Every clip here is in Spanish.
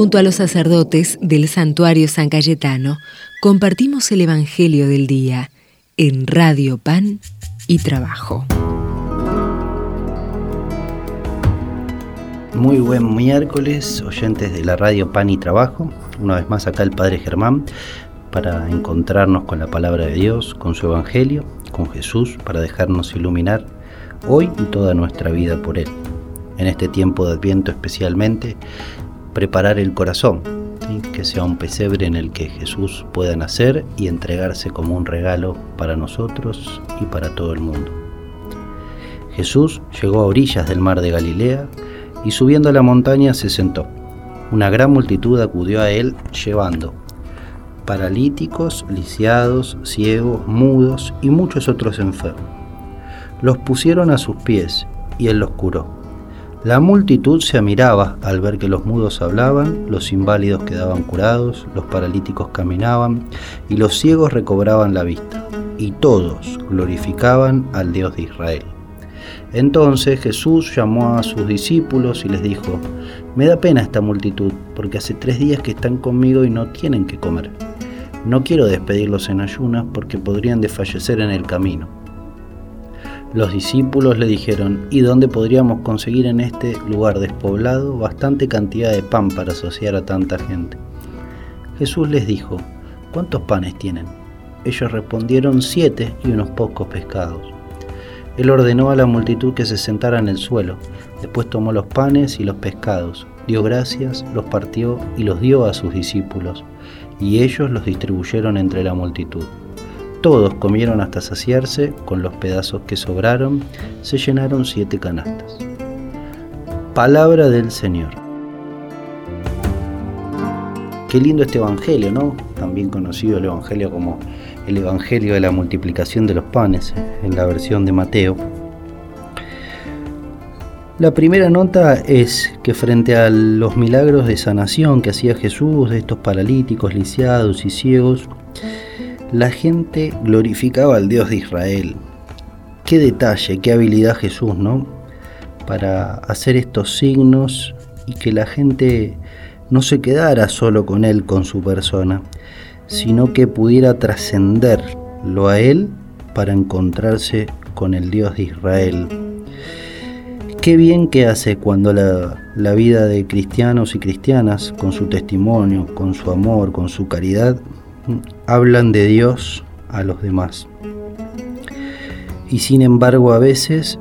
Junto a los sacerdotes del santuario San Cayetano, compartimos el Evangelio del Día en Radio Pan y Trabajo. Muy buen miércoles, oyentes de la Radio Pan y Trabajo. Una vez más acá el Padre Germán para encontrarnos con la palabra de Dios, con su Evangelio, con Jesús, para dejarnos iluminar hoy y toda nuestra vida por Él. En este tiempo de Adviento especialmente, preparar el corazón, que sea un pesebre en el que Jesús pueda nacer y entregarse como un regalo para nosotros y para todo el mundo. Jesús llegó a orillas del mar de Galilea y subiendo a la montaña se sentó. Una gran multitud acudió a él llevando paralíticos, lisiados, ciegos, mudos y muchos otros enfermos. Los pusieron a sus pies y él los curó la multitud se admiraba al ver que los mudos hablaban, los inválidos quedaban curados, los paralíticos caminaban y los ciegos recobraban la vista. Y todos glorificaban al Dios de Israel. Entonces Jesús llamó a sus discípulos y les dijo, Me da pena esta multitud, porque hace tres días que están conmigo y no tienen que comer. No quiero despedirlos en ayunas porque podrían desfallecer en el camino. Los discípulos le dijeron, ¿y dónde podríamos conseguir en este lugar despoblado bastante cantidad de pan para asociar a tanta gente? Jesús les dijo, ¿cuántos panes tienen? Ellos respondieron, siete y unos pocos pescados. Él ordenó a la multitud que se sentara en el suelo, después tomó los panes y los pescados, dio gracias, los partió y los dio a sus discípulos, y ellos los distribuyeron entre la multitud. Todos comieron hasta saciarse, con los pedazos que sobraron se llenaron siete canastas. Palabra del Señor. Qué lindo este Evangelio, ¿no? También conocido el Evangelio como el Evangelio de la multiplicación de los panes, en la versión de Mateo. La primera nota es que frente a los milagros de sanación que hacía Jesús de estos paralíticos, lisiados y ciegos, la gente glorificaba al Dios de Israel. Qué detalle, qué habilidad Jesús, ¿no? Para hacer estos signos y que la gente no se quedara solo con Él, con su persona, sino que pudiera trascenderlo a Él para encontrarse con el Dios de Israel. Qué bien que hace cuando la, la, vida de cristianos y cristianas, con su testimonio, con su amor, con su caridad, hablan de Dios a los demás. Y sin embargo a veces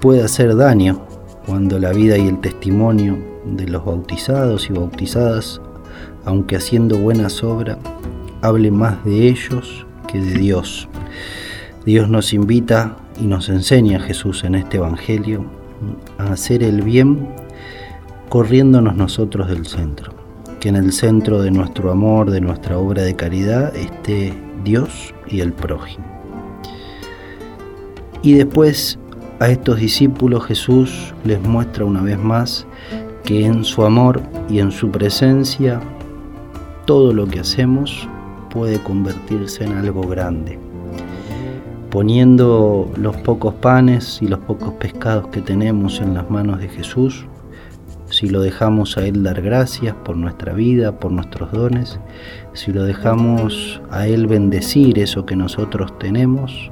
puede hacer daño cuando la vida y el testimonio de los bautizados y bautizadas, aunque haciendo buenas obras, hable más de ellos que de Dios. Dios nos invita y nos enseña Jesús en este Evangelio a hacer el bien corriéndonos nosotros del centro que en el centro de nuestro amor, de nuestra obra de caridad, esté Dios y el prójimo. Y después a estos discípulos Jesús les muestra una vez más que en su amor y en su presencia todo lo que hacemos puede convertirse en algo grande. Poniendo los pocos panes y los pocos pescados que tenemos en las manos de Jesús, si lo dejamos a Él dar gracias por nuestra vida, por nuestros dones, si lo dejamos a Él bendecir eso que nosotros tenemos,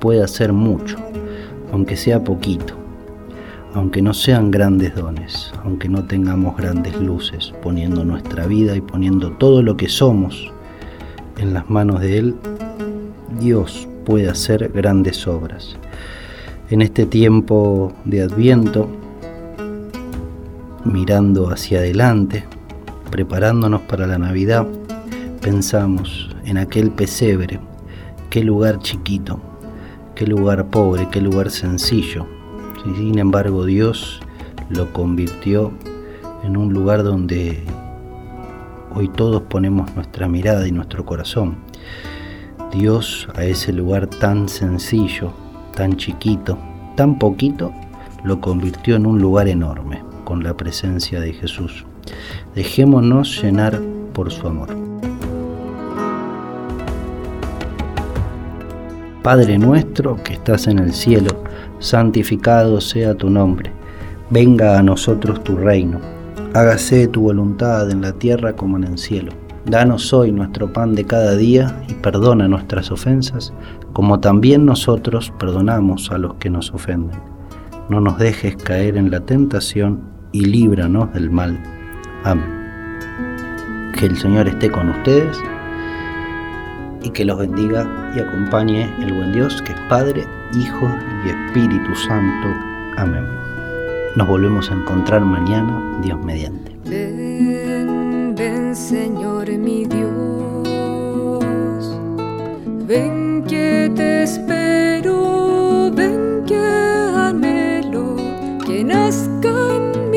puede hacer mucho, aunque sea poquito, aunque no sean grandes dones, aunque no tengamos grandes luces, poniendo nuestra vida y poniendo todo lo que somos en las manos de Él, Dios puede hacer grandes obras. En este tiempo de Adviento, mirando hacia adelante, preparándonos para la Navidad, pensamos en aquel pesebre, qué lugar chiquito, qué lugar pobre, qué lugar sencillo. Sin embargo, Dios lo convirtió en un lugar donde hoy todos ponemos nuestra mirada y nuestro corazón. Dios a ese lugar tan sencillo, tan chiquito, tan poquito, lo convirtió en un lugar enorme con la presencia de Jesús. Dejémonos llenar por su amor. Padre nuestro que estás en el cielo, santificado sea tu nombre. Venga a nosotros tu reino, hágase tu voluntad en la tierra como en el cielo. Danos hoy nuestro pan de cada día y perdona nuestras ofensas, como también nosotros perdonamos a los que nos ofenden. No nos dejes caer en la tentación y líbranos del mal. Amén. Que el Señor esté con ustedes y que los bendiga y acompañe el buen Dios que es Padre, Hijo y Espíritu Santo. Amén. Nos volvemos a encontrar mañana, Dios mediante. Ven, ven Señor mi Dios, ven que te espero, ven que anhelo que nazca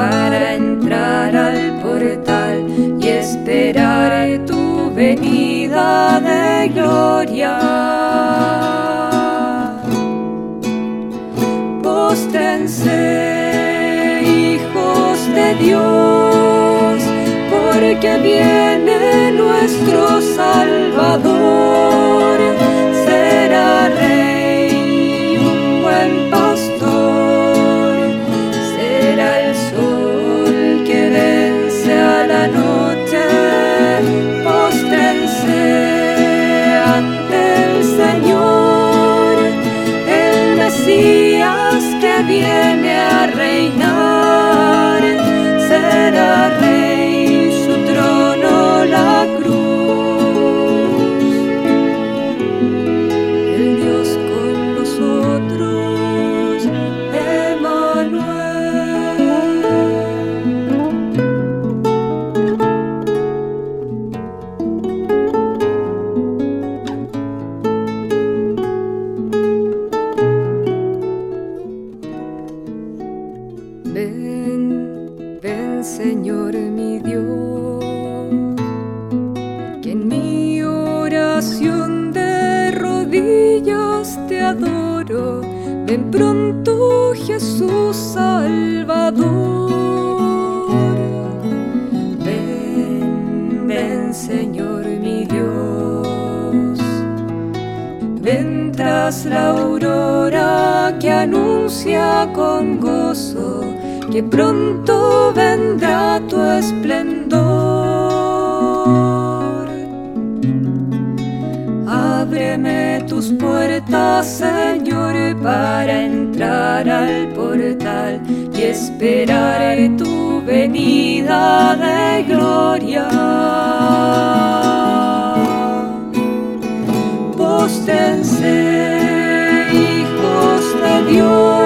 para entrar al portal y esperar tu venida de gloria. Póstrense, hijos de Dios, porque viene nuestro Salvador, viene a reinar, Ven pronto Jesús Salvador. Ven, ven Señor mi Dios, ven tras la aurora que anuncia con gozo que pronto vendrá tu esplendor. Tus puertas, Señor, para entrar al portal y esperaré tu venida de gloria. Póstense, hijos de Dios